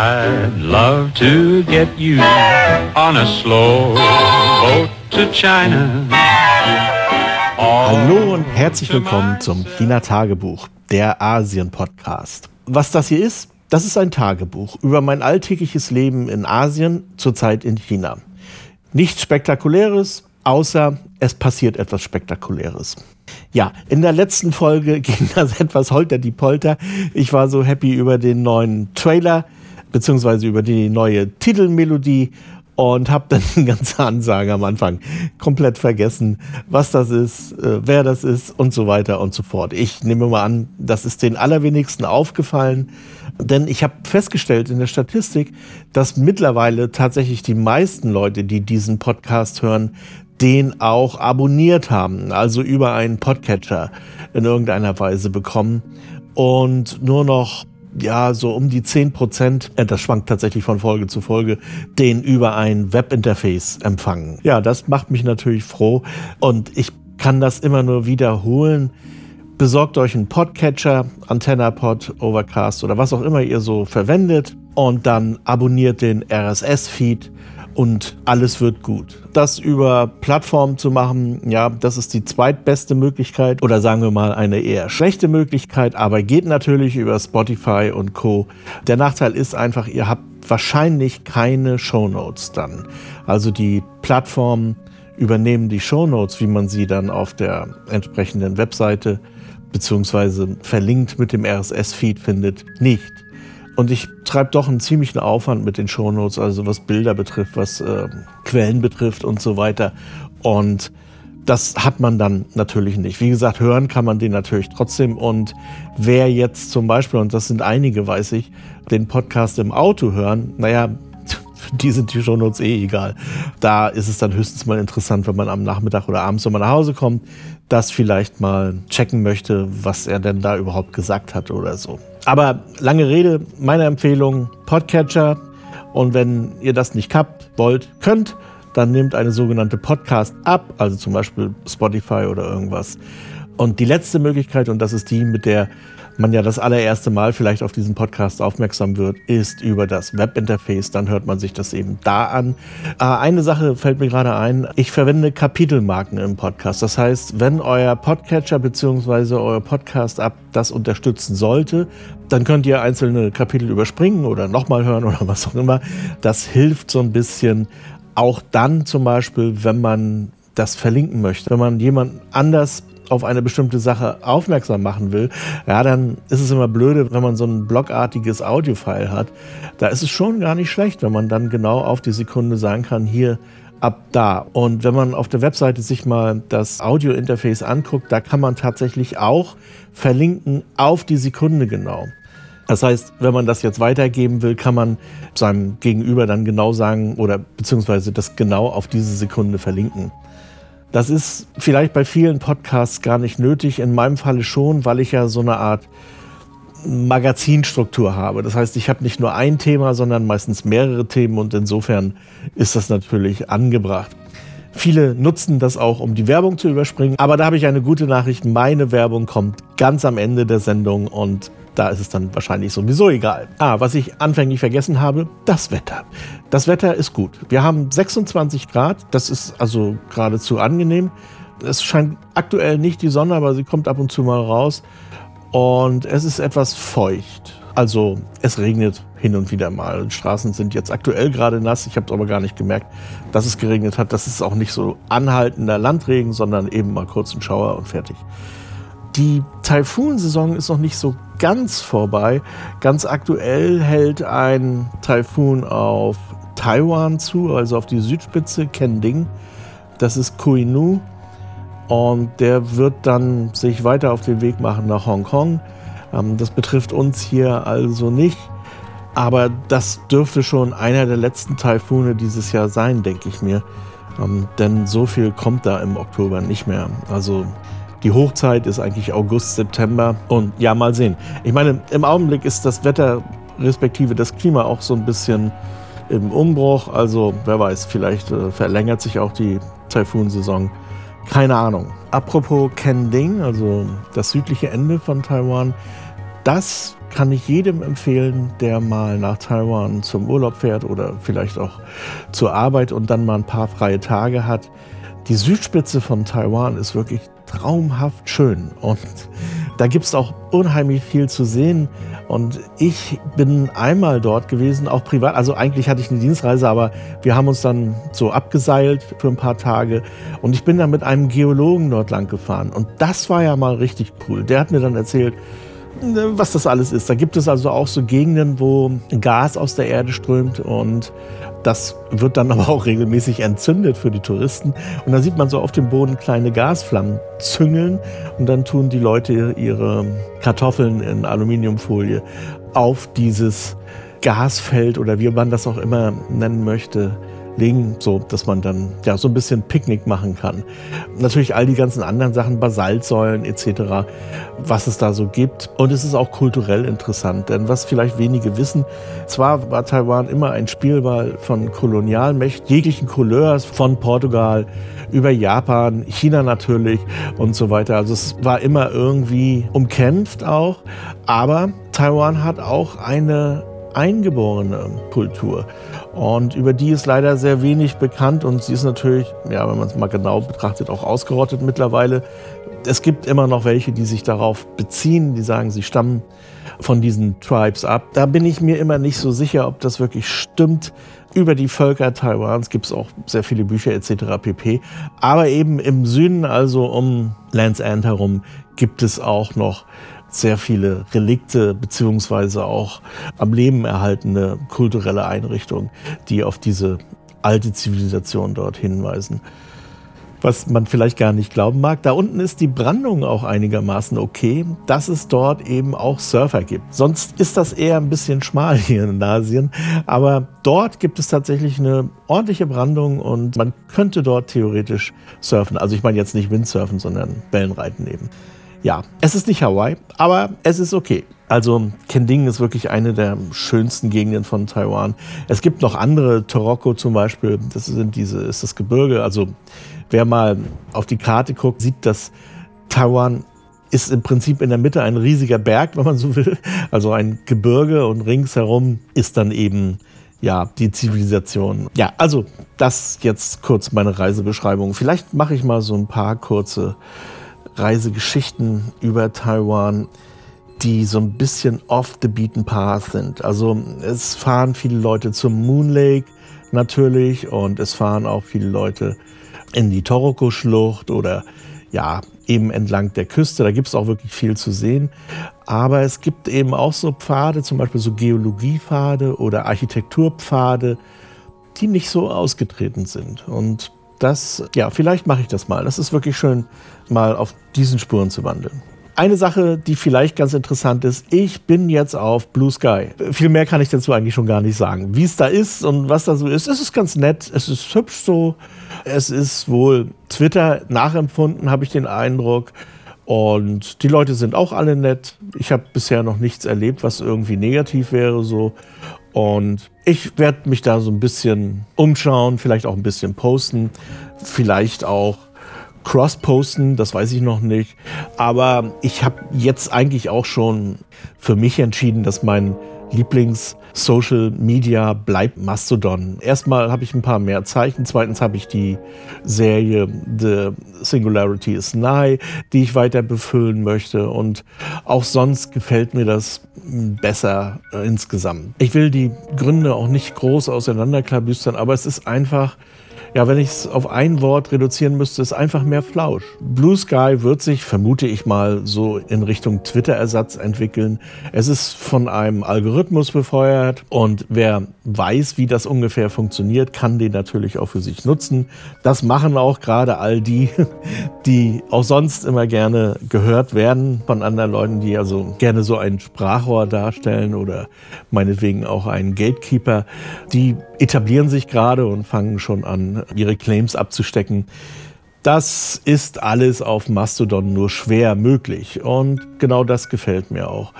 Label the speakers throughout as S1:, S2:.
S1: I'd love to get you on a slow boat to China.
S2: Hallo und herzlich willkommen zum China Tagebuch, der Asien Podcast. Was das hier ist, das ist ein Tagebuch über mein alltägliches Leben in Asien, zurzeit in China. Nichts Spektakuläres, außer es passiert etwas Spektakuläres. Ja, in der letzten Folge ging das etwas holter die Polter. Ich war so happy über den neuen Trailer, beziehungsweise über die neue Titelmelodie und habe dann die ganze Ansage am Anfang komplett vergessen, was das ist, äh, wer das ist und so weiter und so fort. Ich nehme mal an, das ist den allerwenigsten aufgefallen, denn ich habe festgestellt in der Statistik, dass mittlerweile tatsächlich die meisten Leute, die diesen Podcast hören, den auch abonniert haben, also über einen Podcatcher in irgendeiner Weise bekommen und nur noch ja, so um die 10 Prozent, äh, das schwankt tatsächlich von Folge zu Folge, den über ein Webinterface empfangen. Ja, das macht mich natürlich froh und ich kann das immer nur wiederholen. Besorgt euch einen Podcatcher, AntennaPod, Overcast oder was auch immer ihr so verwendet und dann abonniert den RSS-Feed und alles wird gut. Das über Plattformen zu machen, ja, das ist die zweitbeste Möglichkeit oder sagen wir mal eine eher schlechte Möglichkeit, aber geht natürlich über Spotify und Co. Der Nachteil ist einfach, ihr habt wahrscheinlich keine Shownotes dann. Also die Plattformen übernehmen die Shownotes, wie man sie dann auf der entsprechenden Webseite beziehungsweise verlinkt mit dem RSS-Feed findet, nicht. Und ich treibe doch einen ziemlichen Aufwand mit den Shownotes, also was Bilder betrifft, was äh, Quellen betrifft und so weiter. Und das hat man dann natürlich nicht. Wie gesagt, hören kann man den natürlich trotzdem. Und wer jetzt zum Beispiel, und das sind einige, weiß ich, den Podcast im Auto hören, naja, die sind die Shownotes eh egal. Da ist es dann höchstens mal interessant, wenn man am Nachmittag oder abends, wenn man nach Hause kommt, das vielleicht mal checken möchte, was er denn da überhaupt gesagt hat oder so. Aber lange Rede, meine Empfehlung, Podcatcher. Und wenn ihr das nicht habt, wollt, könnt, dann nehmt eine sogenannte Podcast ab, also zum Beispiel Spotify oder irgendwas. Und die letzte Möglichkeit, und das ist die, mit der man ja das allererste Mal vielleicht auf diesen Podcast aufmerksam wird, ist über das Webinterface. Dann hört man sich das eben da an. Äh, eine Sache fällt mir gerade ein. Ich verwende Kapitelmarken im Podcast. Das heißt, wenn euer Podcatcher bzw. euer Podcast-App das unterstützen sollte, dann könnt ihr einzelne Kapitel überspringen oder nochmal hören oder was auch immer. Das hilft so ein bisschen. Auch dann zum Beispiel, wenn man das verlinken möchte. Wenn man jemand anders auf eine bestimmte Sache aufmerksam machen will, ja, dann ist es immer blöde, wenn man so ein blogartiges Audiofile hat. Da ist es schon gar nicht schlecht, wenn man dann genau auf die Sekunde sagen kann, hier ab da. Und wenn man auf der Webseite sich mal das Audio-Interface anguckt, da kann man tatsächlich auch verlinken auf die Sekunde genau. Das heißt, wenn man das jetzt weitergeben will, kann man seinem Gegenüber dann genau sagen oder beziehungsweise das genau auf diese Sekunde verlinken. Das ist vielleicht bei vielen Podcasts gar nicht nötig, in meinem Falle schon, weil ich ja so eine Art Magazinstruktur habe. Das heißt, ich habe nicht nur ein Thema, sondern meistens mehrere Themen und insofern ist das natürlich angebracht. Viele nutzen das auch, um die Werbung zu überspringen. Aber da habe ich eine gute Nachricht. Meine Werbung kommt ganz am Ende der Sendung und da ist es dann wahrscheinlich sowieso egal. Ah, was ich anfänglich vergessen habe, das Wetter. Das Wetter ist gut. Wir haben 26 Grad, das ist also geradezu angenehm. Es scheint aktuell nicht die Sonne, aber sie kommt ab und zu mal raus. Und es ist etwas feucht. Also es regnet hin und wieder mal. Die Straßen sind jetzt aktuell gerade nass. Ich habe es aber gar nicht gemerkt, dass es geregnet hat. Das ist auch nicht so anhaltender Landregen, sondern eben mal kurz ein Schauer und fertig. Die Taifunsaison ist noch nicht so ganz vorbei. Ganz aktuell hält ein Taifun auf Taiwan zu, also auf die Südspitze, Kending. Das ist Koinu. Und der wird dann sich weiter auf den Weg machen nach Hongkong. Ähm, das betrifft uns hier also nicht. Aber das dürfte schon einer der letzten Taifune dieses Jahr sein, denke ich mir. Ähm, denn so viel kommt da im Oktober nicht mehr. Also die Hochzeit ist eigentlich August, September. Und ja, mal sehen. Ich meine, im Augenblick ist das Wetter respektive das Klima auch so ein bisschen im Umbruch. Also wer weiß, vielleicht äh, verlängert sich auch die Taifunsaison. Keine Ahnung. Apropos Kending, also das südliche Ende von Taiwan, das kann ich jedem empfehlen, der mal nach Taiwan zum Urlaub fährt oder vielleicht auch zur Arbeit und dann mal ein paar freie Tage hat. Die Südspitze von Taiwan ist wirklich traumhaft schön und da gibt es auch unheimlich viel zu sehen. Und ich bin einmal dort gewesen, auch privat. Also eigentlich hatte ich eine Dienstreise, aber wir haben uns dann so abgeseilt für ein paar Tage. Und ich bin dann mit einem Geologen dort lang gefahren. Und das war ja mal richtig cool. Der hat mir dann erzählt, was das alles ist. Da gibt es also auch so Gegenden, wo Gas aus der Erde strömt und das wird dann aber auch regelmäßig entzündet für die Touristen. Und dann sieht man so auf dem Boden kleine Gasflammen züngeln und dann tun die Leute ihre Kartoffeln in Aluminiumfolie auf dieses Gasfeld oder wie man das auch immer nennen möchte, legen, so dass man dann ja so ein bisschen Picknick machen kann. Natürlich all die ganzen anderen Sachen, Basaltsäulen etc., was es da so gibt. Und es ist auch kulturell interessant, denn was vielleicht wenige wissen, zwar war Taiwan immer ein Spielball von Kolonialmächten jeglichen Couleurs, von Portugal über Japan, China natürlich und so weiter. Also es war immer irgendwie umkämpft auch, aber Taiwan hat auch eine eingeborene Kultur. Und über die ist leider sehr wenig bekannt und sie ist natürlich, ja, wenn man es mal genau betrachtet, auch ausgerottet mittlerweile. Es gibt immer noch welche, die sich darauf beziehen, die sagen, sie stammen von diesen Tribes ab. Da bin ich mir immer nicht so sicher, ob das wirklich stimmt. Über die Völker Taiwans gibt es auch sehr viele Bücher etc. pp. Aber eben im Süden, also um Land's End herum, gibt es auch noch sehr viele Relikte beziehungsweise auch am Leben erhaltene kulturelle Einrichtungen, die auf diese alte Zivilisation dort hinweisen. Was man vielleicht gar nicht glauben mag, da unten ist die Brandung auch einigermaßen okay, dass es dort eben auch Surfer gibt. Sonst ist das eher ein bisschen schmal hier in Asien, aber dort gibt es tatsächlich eine ordentliche Brandung und man könnte dort theoretisch surfen. Also ich meine jetzt nicht Windsurfen, sondern Wellenreiten eben. Ja, es ist nicht Hawaii, aber es ist okay. Also Kending ist wirklich eine der schönsten Gegenden von Taiwan. Es gibt noch andere, Toroko zum Beispiel, das sind diese, ist das Gebirge. Also wer mal auf die Karte guckt, sieht, dass Taiwan ist im Prinzip in der Mitte ein riesiger Berg, wenn man so will. Also ein Gebirge und ringsherum ist dann eben ja, die Zivilisation. Ja, also das jetzt kurz meine Reisebeschreibung. Vielleicht mache ich mal so ein paar kurze Reisegeschichten über Taiwan, die so ein bisschen off the beaten path sind. Also es fahren viele Leute zum Moon Lake natürlich und es fahren auch viele Leute in die Toroko-Schlucht oder ja, eben entlang der Küste. Da gibt es auch wirklich viel zu sehen. Aber es gibt eben auch so Pfade, zum Beispiel so Geologiepfade oder Architekturpfade, die nicht so ausgetreten sind. Und das, ja, vielleicht mache ich das mal. Das ist wirklich schön, mal auf diesen Spuren zu wandeln. Eine Sache, die vielleicht ganz interessant ist, ich bin jetzt auf Blue Sky. Viel mehr kann ich dazu eigentlich schon gar nicht sagen. Wie es da ist und was da so ist, es ist ganz nett, es ist hübsch so. Es ist wohl Twitter nachempfunden, habe ich den Eindruck. Und die Leute sind auch alle nett. Ich habe bisher noch nichts erlebt, was irgendwie negativ wäre so. Und ich werde mich da so ein bisschen umschauen, vielleicht auch ein bisschen posten, vielleicht auch cross-posten, das weiß ich noch nicht. Aber ich habe jetzt eigentlich auch schon für mich entschieden, dass mein Lieblings- Social Media bleibt Mastodon. Erstmal habe ich ein paar mehr Zeichen. Zweitens habe ich die Serie The Singularity is Nigh, die ich weiter befüllen möchte. Und auch sonst gefällt mir das besser äh, insgesamt. Ich will die Gründe auch nicht groß auseinanderklabüstern, aber es ist einfach ja, wenn ich es auf ein Wort reduzieren müsste, ist einfach mehr Flausch. Blue Sky wird sich, vermute ich mal, so in Richtung Twitter-Ersatz entwickeln. Es ist von einem Algorithmus befeuert und wer weiß, wie das ungefähr funktioniert, kann den natürlich auch für sich nutzen. Das machen auch gerade all die, die auch sonst immer gerne gehört werden von anderen Leuten, die also gerne so ein Sprachrohr darstellen oder meinetwegen auch einen Gatekeeper. Die etablieren sich gerade und fangen schon an, ihre Claims abzustecken. Das ist alles auf Mastodon nur schwer möglich und genau das gefällt mir auch.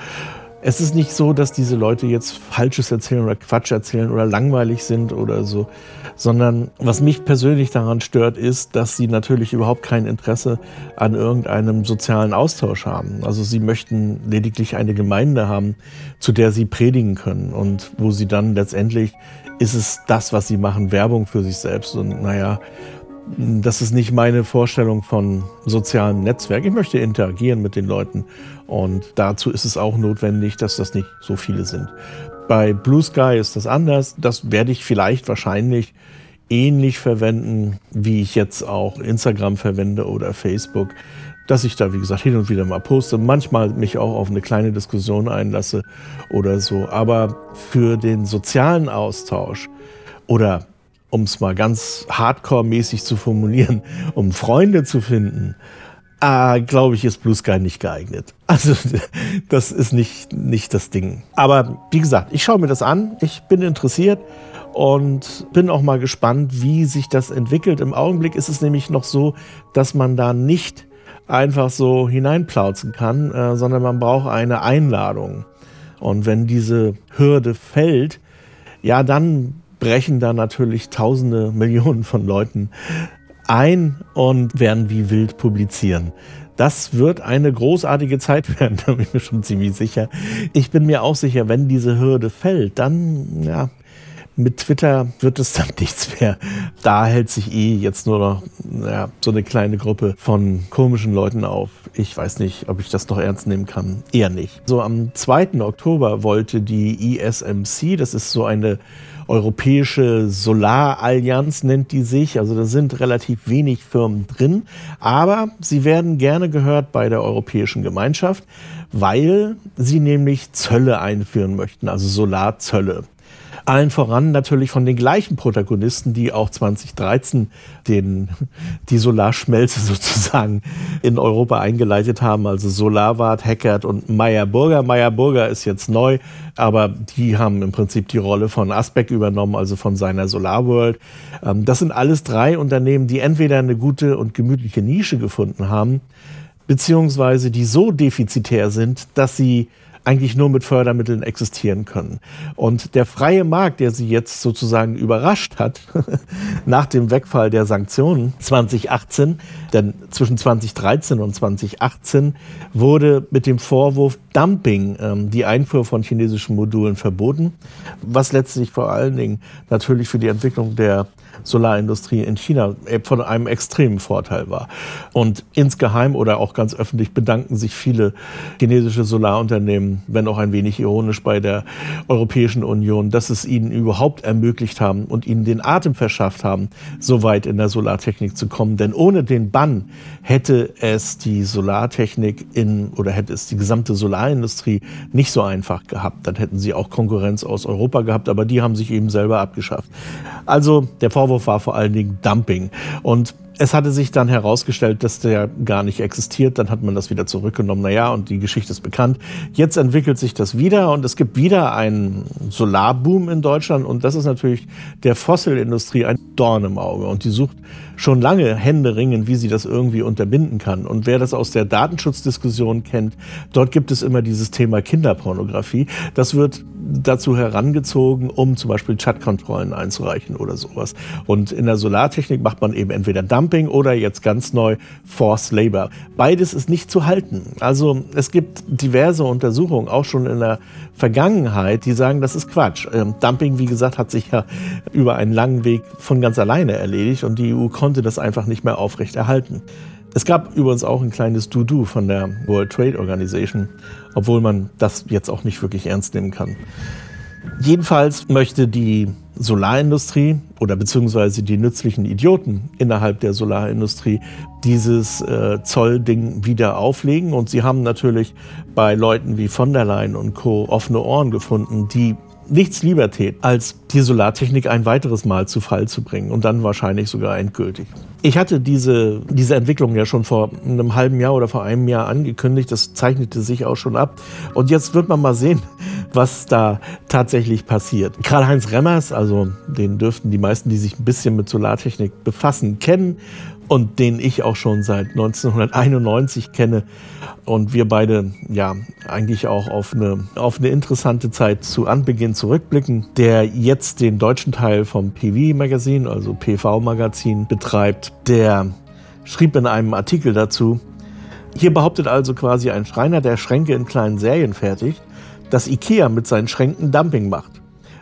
S2: es ist nicht so, dass diese Leute jetzt Falsches erzählen oder Quatsch erzählen oder langweilig sind oder so, sondern was mich persönlich daran stört, ist, dass sie natürlich überhaupt kein Interesse an irgendeinem sozialen Austausch haben. Also sie möchten lediglich eine Gemeinde haben, zu der sie predigen können und wo sie dann letztendlich ist es das, was sie machen, Werbung für sich selbst und naja, das ist nicht meine Vorstellung von sozialen Netzwerk. Ich möchte interagieren mit den Leuten und dazu ist es auch notwendig, dass das nicht so viele sind. Bei Blue Sky ist das anders. Das werde ich vielleicht wahrscheinlich ähnlich verwenden, wie ich jetzt auch Instagram verwende oder Facebook, dass ich da, wie gesagt, hin und wieder mal poste, manchmal mich auch auf eine kleine Diskussion einlasse oder so. Aber für den sozialen Austausch oder um es mal ganz hardcore-mäßig zu formulieren, um Freunde zu finden, äh, glaube ich, ist Blue Sky nicht geeignet. Also das ist nicht, nicht das Ding. Aber wie gesagt, ich schaue mir das an, ich bin interessiert und bin auch mal gespannt, wie sich das entwickelt. Im Augenblick ist es nämlich noch so, dass man da nicht einfach so hineinplauzen kann, äh, sondern man braucht eine Einladung. Und wenn diese Hürde fällt, ja, dann brechen da natürlich Tausende, Millionen von Leuten ein und werden wie wild publizieren. Das wird eine großartige Zeit werden, da bin ich mir schon ziemlich sicher. Ich bin mir auch sicher, wenn diese Hürde fällt, dann, ja, mit Twitter wird es dann nichts mehr. Da hält sich eh jetzt nur noch ja, so eine kleine Gruppe von komischen Leuten auf. Ich weiß nicht, ob ich das noch ernst nehmen kann. Eher nicht. So am 2. Oktober wollte die ESMC, das ist so eine Europäische Solarallianz nennt die sich. Also da sind relativ wenig Firmen drin, aber sie werden gerne gehört bei der Europäischen Gemeinschaft, weil sie nämlich Zölle einführen möchten, also Solarzölle. Allen voran natürlich von den gleichen Protagonisten, die auch 2013 den, die Solarschmelze sozusagen in Europa eingeleitet haben. Also Solarwart, Hackert und Meyer Burger. Meyer Burger ist jetzt neu, aber die haben im Prinzip die Rolle von Aspect übernommen, also von seiner Solarworld. Ähm, das sind alles drei Unternehmen, die entweder eine gute und gemütliche Nische gefunden haben, beziehungsweise die so defizitär sind, dass sie eigentlich nur mit Fördermitteln existieren können. Und der freie Markt, der sie jetzt sozusagen überrascht hat, nach dem Wegfall der Sanktionen 2018, denn zwischen 2013 und 2018 wurde mit dem Vorwurf Dumping ähm, die Einfuhr von chinesischen Modulen verboten, was letztlich vor allen Dingen natürlich für die Entwicklung der Solarindustrie in China von einem extremen Vorteil war. Und insgeheim oder auch ganz öffentlich bedanken sich viele chinesische Solarunternehmen, wenn auch ein wenig ironisch bei der Europäischen Union, dass es ihnen überhaupt ermöglicht haben und ihnen den Atem verschafft haben, so weit in der Solartechnik zu kommen. Denn ohne den Bann hätte es die Solartechnik in oder hätte es die gesamte Solarindustrie nicht so einfach gehabt. Dann hätten sie auch Konkurrenz aus Europa gehabt, aber die haben sich eben selber abgeschafft. Also der Vorwurf Vorwurf war vor allen Dingen Dumping. Und es hatte sich dann herausgestellt, dass der gar nicht existiert. Dann hat man das wieder zurückgenommen. Naja, und die Geschichte ist bekannt. Jetzt entwickelt sich das wieder und es gibt wieder einen Solarboom in Deutschland. Und das ist natürlich der Fossilindustrie ein Dorn im Auge. Und die sucht schon lange Hände ringen, wie sie das irgendwie unterbinden kann. Und wer das aus der Datenschutzdiskussion kennt, dort gibt es immer dieses Thema Kinderpornografie. Das wird dazu herangezogen, um zum Beispiel Chatkontrollen einzureichen oder sowas. Und in der Solartechnik macht man eben entweder Dumping oder jetzt ganz neu Forced Labor. Beides ist nicht zu halten. Also es gibt diverse Untersuchungen, auch schon in der Vergangenheit, die sagen, das ist Quatsch. Ähm, Dumping, wie gesagt, hat sich ja über einen langen Weg von ganz alleine erledigt und die EU konnte das einfach nicht mehr aufrechterhalten. Es gab übrigens auch ein kleines Do-Do von der World Trade Organization, obwohl man das jetzt auch nicht wirklich ernst nehmen kann. Jedenfalls möchte die Solarindustrie oder beziehungsweise die nützlichen Idioten innerhalb der Solarindustrie dieses äh, Zollding wieder auflegen. Und sie haben natürlich bei Leuten wie von der Leyen und Co. offene Ohren gefunden, die nichts lieber täten, als die Solartechnik ein weiteres Mal zu Fall zu bringen und dann wahrscheinlich sogar endgültig. Ich hatte diese, diese Entwicklung ja schon vor einem halben Jahr oder vor einem Jahr angekündigt. Das zeichnete sich auch schon ab. Und jetzt wird man mal sehen, was da tatsächlich passiert. Karl-Heinz Remmers, also den dürften die meisten, die sich ein bisschen mit Solartechnik befassen, kennen und den ich auch schon seit 1991 kenne und wir beide ja eigentlich auch auf eine, auf eine interessante Zeit zu Anbeginn zurückblicken, der jetzt den deutschen Teil vom PV Magazin, also PV Magazin betreibt, der schrieb in einem Artikel dazu, hier behauptet also quasi ein Schreiner, der Schränke in kleinen Serien fertigt, dass IKEA mit seinen Schränken Dumping macht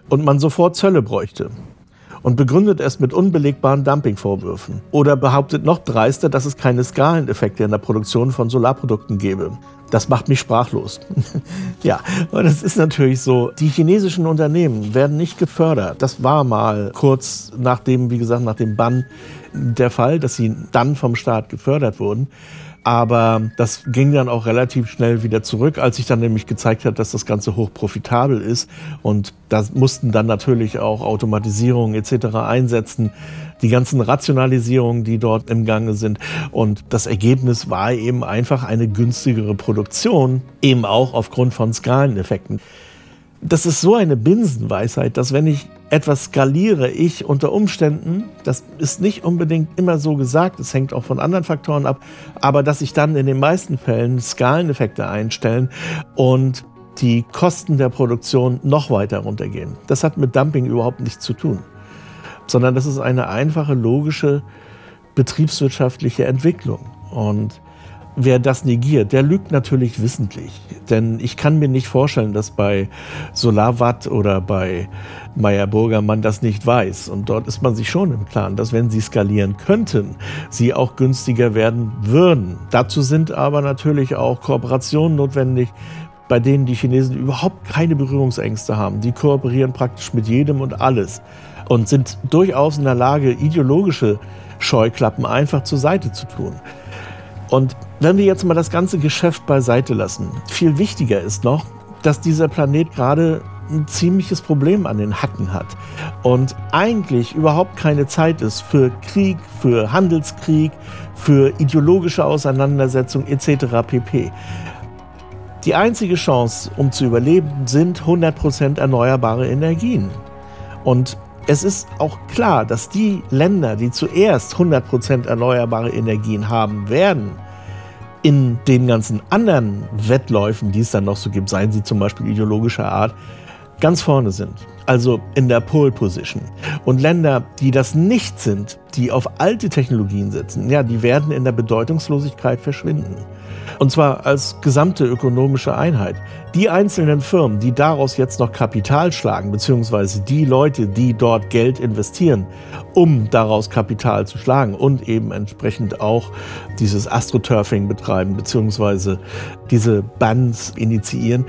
S2: und man sofort Zölle bräuchte und begründet es mit unbelegbaren Dumpingvorwürfen. Oder behauptet noch dreister, dass es keine Skaleneffekte in der Produktion von Solarprodukten gäbe. Das macht mich sprachlos. ja, und es ist natürlich so, die chinesischen Unternehmen werden nicht gefördert. Das war mal kurz nach dem, wie gesagt, nach dem Bann der Fall, dass sie dann vom Staat gefördert wurden. Aber das ging dann auch relativ schnell wieder zurück, als sich dann nämlich gezeigt hat, dass das Ganze hoch profitabel ist. Und da mussten dann natürlich auch Automatisierungen etc. einsetzen, die ganzen Rationalisierungen, die dort im Gange sind. Und das Ergebnis war eben einfach eine günstigere Produktion, eben auch aufgrund von Skaleneffekten das ist so eine Binsenweisheit, dass wenn ich etwas skaliere, ich unter Umständen, das ist nicht unbedingt immer so gesagt, es hängt auch von anderen Faktoren ab, aber dass ich dann in den meisten Fällen Skaleneffekte einstellen und die Kosten der Produktion noch weiter runtergehen. Das hat mit Dumping überhaupt nichts zu tun, sondern das ist eine einfache, logische betriebswirtschaftliche Entwicklung. Und wer das negiert, der lügt natürlich wissentlich. Denn ich kann mir nicht vorstellen, dass bei Solarwatt oder bei Meyer Burger man das nicht weiß. Und dort ist man sich schon im Klaren, dass wenn sie skalieren könnten, sie auch günstiger werden würden. Dazu sind aber natürlich auch Kooperationen notwendig, bei denen die Chinesen überhaupt keine Berührungsängste haben. Die kooperieren praktisch mit jedem und alles und sind durchaus in der Lage, ideologische Scheuklappen einfach zur Seite zu tun. Und wenn wir jetzt mal das ganze Geschäft beiseite lassen, viel wichtiger ist noch, dass dieser Planet gerade ein ziemliches Problem an den Hacken hat und eigentlich überhaupt keine Zeit ist für Krieg, für Handelskrieg, für ideologische Auseinandersetzung etc. pp. Die einzige Chance, um zu überleben, sind 100% erneuerbare Energien. Und es ist auch klar, dass die Länder, die zuerst 100% erneuerbare Energien haben werden, in den ganzen anderen Wettläufen, die es dann noch so gibt, seien sie zum Beispiel ideologischer Art, ganz vorne sind. Also in der Pole Position. Und Länder, die das nicht sind, die auf alte Technologien setzen, ja, die werden in der Bedeutungslosigkeit verschwinden. Und zwar als gesamte ökonomische Einheit. Die einzelnen Firmen, die daraus jetzt noch Kapital schlagen, beziehungsweise die Leute, die dort Geld investieren, um daraus Kapital zu schlagen und eben entsprechend auch dieses Astroturfing betreiben, beziehungsweise diese Bands initiieren,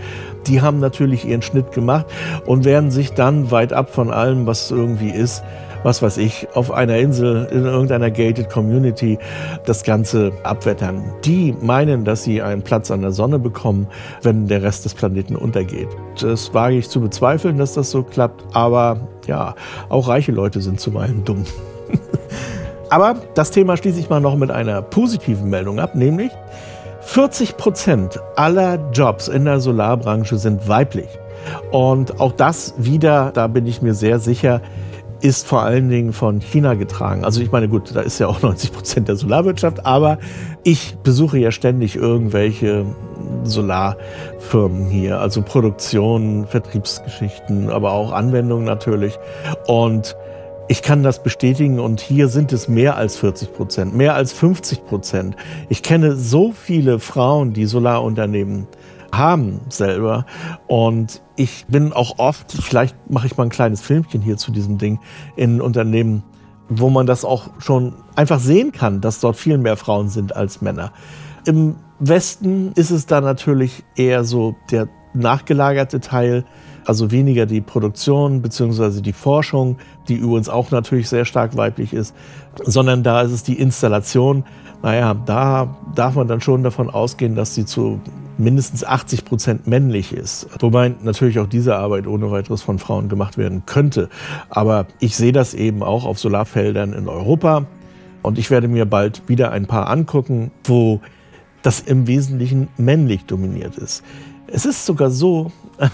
S2: die haben natürlich ihren Schnitt gemacht und werden sich dann weit ab von allem, was irgendwie ist, was weiß ich, auf einer Insel in irgendeiner gated Community das Ganze abwettern. Die meinen, dass sie einen Platz an der Sonne bekommen, wenn der Rest des Planeten untergeht. Das wage ich zu bezweifeln, dass das so klappt, aber ja, auch reiche Leute sind zuweilen dumm. aber das Thema schließe ich mal noch mit einer positiven Meldung ab, nämlich 40 Prozent aller Jobs in der Solarbranche sind weiblich. Und auch das wieder, da bin ich mir sehr sicher, ist vor allen Dingen von China getragen. Also ich meine, gut, da ist ja auch 90 Prozent der Solarwirtschaft, aber ich besuche ja ständig irgendwelche Solarfirmen hier, also Produktion, Vertriebsgeschichten, aber auch Anwendungen natürlich. Und ich kann das bestätigen und hier sind es mehr als 40 Prozent, mehr als 50 Prozent. Ich kenne so viele Frauen, die Solarunternehmen haben selber. Und ich bin auch oft, vielleicht mache ich mal ein kleines Filmchen hier zu diesem Ding, in Unternehmen, wo man das auch schon einfach sehen kann, dass dort viel mehr Frauen sind als Männer. Im Westen ist es da natürlich eher so der nachgelagerte Teil, also weniger die Produktion bzw. die Forschung, die übrigens auch natürlich sehr stark weiblich ist, sondern da ist es die Installation. Naja, da darf man dann schon davon ausgehen, dass sie zu mindestens 80 Prozent männlich ist. Wobei natürlich auch diese Arbeit ohne weiteres von Frauen gemacht werden könnte. Aber ich sehe das eben auch auf Solarfeldern in Europa. Und ich werde mir bald wieder ein paar angucken, wo das im Wesentlichen männlich dominiert ist. Es ist sogar so,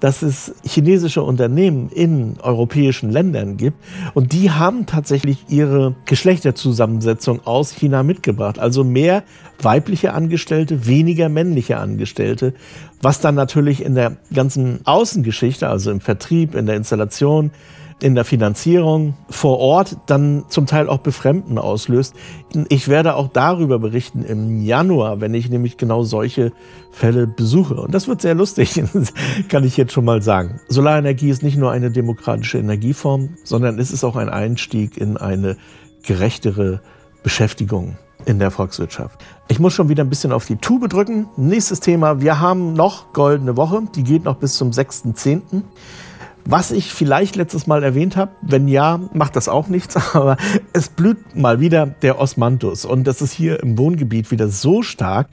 S2: dass es chinesische Unternehmen in europäischen Ländern gibt und die haben tatsächlich ihre Geschlechterzusammensetzung aus China mitgebracht. Also mehr weibliche Angestellte, weniger männliche Angestellte, was dann natürlich in der ganzen Außengeschichte, also im Vertrieb, in der Installation, in der Finanzierung vor Ort dann zum Teil auch Befremden auslöst. Ich werde auch darüber berichten im Januar, wenn ich nämlich genau solche Fälle besuche. Und das wird sehr lustig, kann ich jetzt schon mal sagen. Solarenergie ist nicht nur eine demokratische Energieform, sondern es ist auch ein Einstieg in eine gerechtere Beschäftigung in der Volkswirtschaft. Ich muss schon wieder ein bisschen auf die Tube drücken. Nächstes Thema. Wir haben noch Goldene Woche. Die geht noch bis zum 6.10. Was ich vielleicht letztes Mal erwähnt habe, wenn ja, macht das auch nichts, aber es blüht mal wieder der Osmanthus. Und das ist hier im Wohngebiet wieder so stark,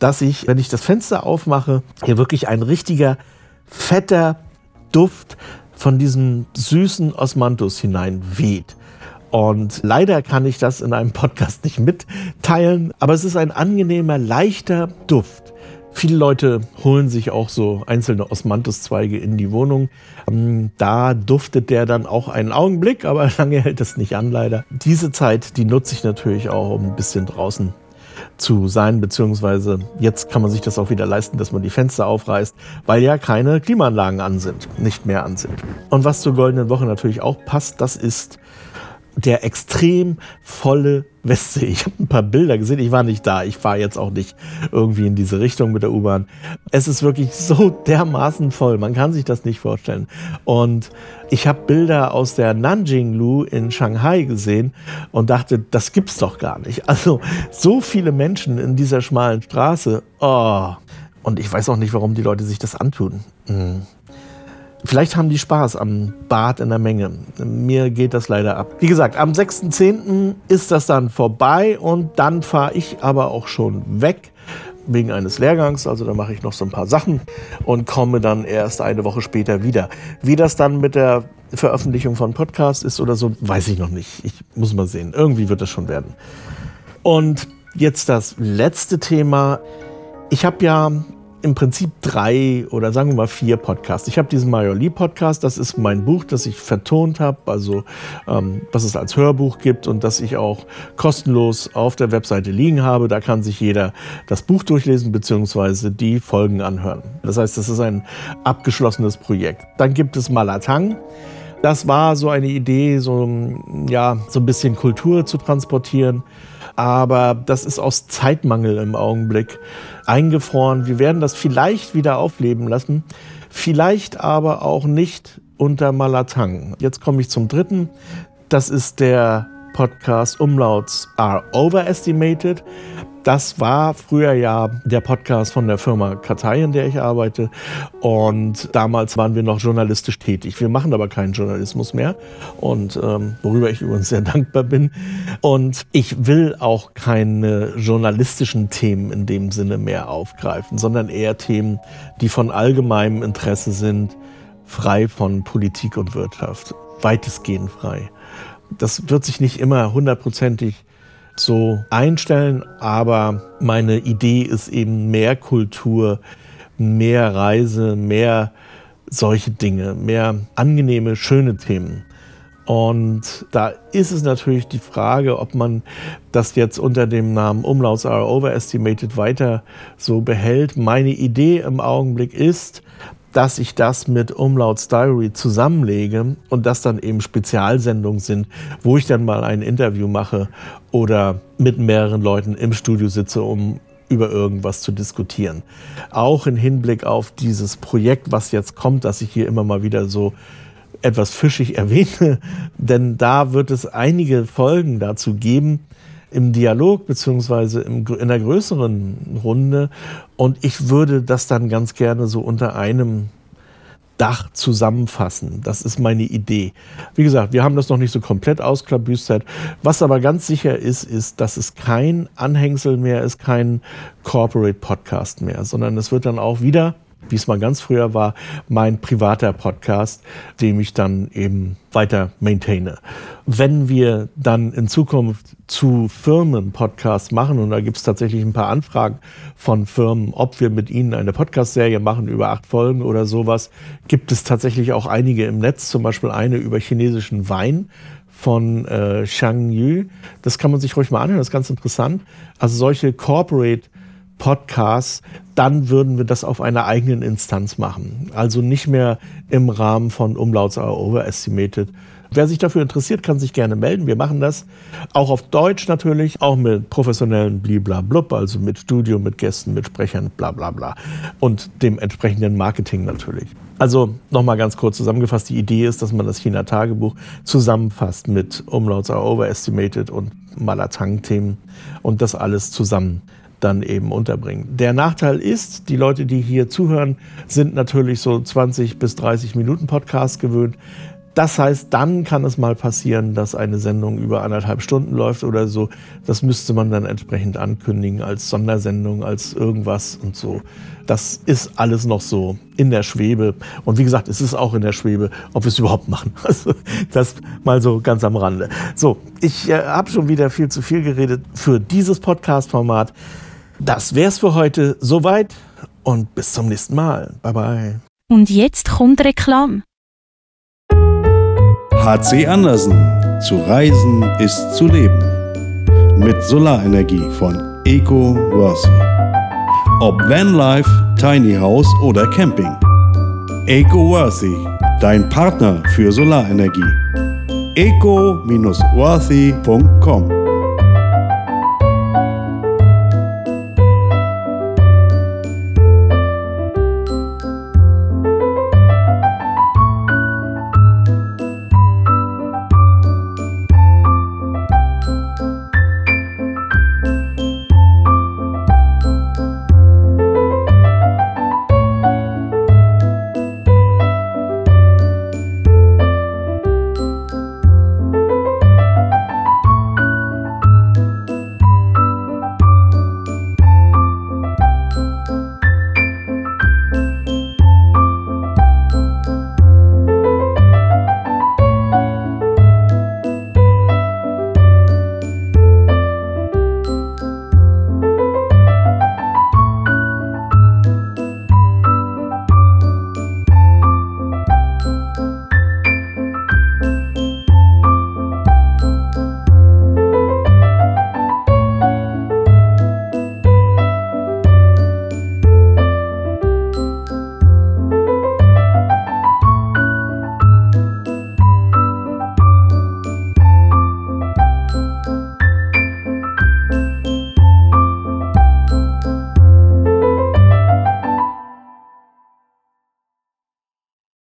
S2: dass ich, wenn ich das Fenster aufmache, hier wirklich ein richtiger, fetter Duft von diesem süßen Osmanthus hinein weht. Und leider kann ich das in einem Podcast nicht mitteilen, aber es ist ein angenehmer, leichter Duft. Viele Leute holen sich auch so einzelne Osmanthus-Zweige in die Wohnung. Ähm, da duftet der dann auch einen Augenblick, aber lange hält es nicht an, leider. Diese Zeit, die nutze ich natürlich auch, um ein bisschen draußen zu sein, beziehungsweise jetzt kann man sich das auch wieder leisten, dass man die Fenster aufreißt, weil ja keine Klimaanlagen an sind, nicht mehr an sind. Und was zur goldenen Woche natürlich auch passt, das ist der extrem volle Westsee. Ich habe ein paar Bilder gesehen. Ich war nicht da. Ich fahre jetzt auch nicht irgendwie in diese Richtung mit der U-Bahn. Es ist wirklich so dermaßen voll. Man kann sich das nicht vorstellen. Und ich habe Bilder aus der Nanjing-Lu in Shanghai gesehen und dachte, das gibt's doch gar nicht. Also so viele Menschen in dieser schmalen Straße. Oh. Und ich weiß auch nicht, warum die Leute sich das antun. Hm. Vielleicht haben die Spaß am Bad in der Menge. Mir geht das leider ab. Wie gesagt, am 6.10. ist das dann vorbei und dann fahre ich aber auch schon weg wegen eines Lehrgangs. Also da mache ich noch so ein paar Sachen und komme dann erst eine Woche später wieder. Wie das dann mit der Veröffentlichung von Podcast ist oder so, weiß ich noch nicht. Ich muss mal sehen. Irgendwie wird das schon werden. Und jetzt das letzte Thema. Ich habe ja im Prinzip drei oder sagen wir mal vier Podcasts. Ich habe diesen Major Lee Podcast, das ist mein Buch, das ich vertont habe, also ähm, was es als Hörbuch gibt und das ich auch kostenlos auf der Webseite liegen habe. Da kann sich jeder das Buch durchlesen bzw. die Folgen anhören. Das heißt, das ist ein abgeschlossenes Projekt. Dann gibt es Malatang. Das war so eine Idee, so, ja, so ein bisschen Kultur zu transportieren aber das ist aus Zeitmangel im Augenblick eingefroren. Wir werden das vielleicht wieder aufleben lassen, vielleicht aber auch nicht unter Malatang. Jetzt komme ich zum dritten. Das ist der Podcast Umlauts are overestimated. Das war früher ja der Podcast von der Firma Kartei, in der ich arbeite. Und damals waren wir noch journalistisch tätig. Wir machen aber keinen Journalismus mehr. Und ähm, worüber ich übrigens sehr dankbar bin. Und ich will auch keine journalistischen Themen in dem Sinne mehr aufgreifen, sondern eher Themen, die von allgemeinem Interesse sind, frei von Politik und Wirtschaft. Weitestgehend frei. Das wird sich nicht immer hundertprozentig so einstellen, aber meine Idee ist eben mehr Kultur, mehr Reise, mehr solche Dinge, mehr angenehme, schöne Themen. Und da ist es natürlich die Frage, ob man das jetzt unter dem Namen Umlauts are overestimated weiter so behält. Meine Idee im Augenblick ist, dass ich das mit Umlauts Diary zusammenlege und das dann eben Spezialsendungen sind, wo ich dann mal ein Interview mache oder mit mehreren Leuten im Studio sitze, um über irgendwas zu diskutieren. Auch im Hinblick auf dieses Projekt, was jetzt kommt, das ich hier immer mal wieder so etwas fischig erwähne, denn da wird es einige Folgen dazu geben, im Dialog beziehungsweise in einer größeren Runde. Und ich würde das dann ganz gerne so unter einem Dach zusammenfassen. Das ist meine Idee. Wie gesagt, wir haben das noch nicht so komplett ausklabüstert. Was aber ganz sicher ist, ist, dass es kein Anhängsel mehr ist, kein Corporate Podcast mehr, sondern es wird dann auch wieder wie es mal ganz früher war, mein privater Podcast, den ich dann eben weiter maintaine. Wenn wir dann in Zukunft zu Firmen Podcasts machen, und da gibt es tatsächlich ein paar Anfragen von Firmen, ob wir mit ihnen eine Podcast-Serie machen über acht Folgen oder sowas, gibt es tatsächlich auch einige im Netz, zum Beispiel eine über chinesischen Wein von äh, Shang Yu. Das kann man sich ruhig mal anhören, das ist ganz interessant. Also solche Corporate Podcasts, dann würden wir das auf einer eigenen Instanz machen. Also nicht mehr im Rahmen von Umlauts are overestimated. Wer sich dafür interessiert, kann sich gerne melden. Wir machen das auch auf Deutsch natürlich, auch mit professionellen Bliblablub, also mit Studio, mit Gästen, mit Sprechern, bla bla bla. Und dem entsprechenden Marketing natürlich. Also nochmal ganz kurz zusammengefasst, die Idee ist, dass man das China-Tagebuch zusammenfasst mit Umlauts are overestimated und Malatang-Themen und das alles zusammen dann eben unterbringen. Der Nachteil ist, die Leute, die hier zuhören, sind natürlich so 20 bis 30 Minuten Podcast gewöhnt. Das heißt, dann kann es mal passieren, dass eine Sendung über anderthalb Stunden läuft oder so. Das müsste man dann entsprechend ankündigen als Sondersendung, als irgendwas und so. Das ist alles noch so in der Schwebe. Und wie gesagt, es ist auch in der Schwebe, ob wir es überhaupt machen. Also das mal so ganz am Rande. So, ich äh, habe schon wieder viel zu viel geredet für dieses Podcast-Format. Das wär's für heute. Soweit und bis zum nächsten Mal. Bye bye.
S3: Und jetzt kommt Reklam.
S4: HC Andersen. Zu reisen ist zu leben. Mit Solarenergie von Eco Worthy. Ob Vanlife, Tiny House oder Camping. Eco Worthy. Dein Partner für Solarenergie. eco-worthy.com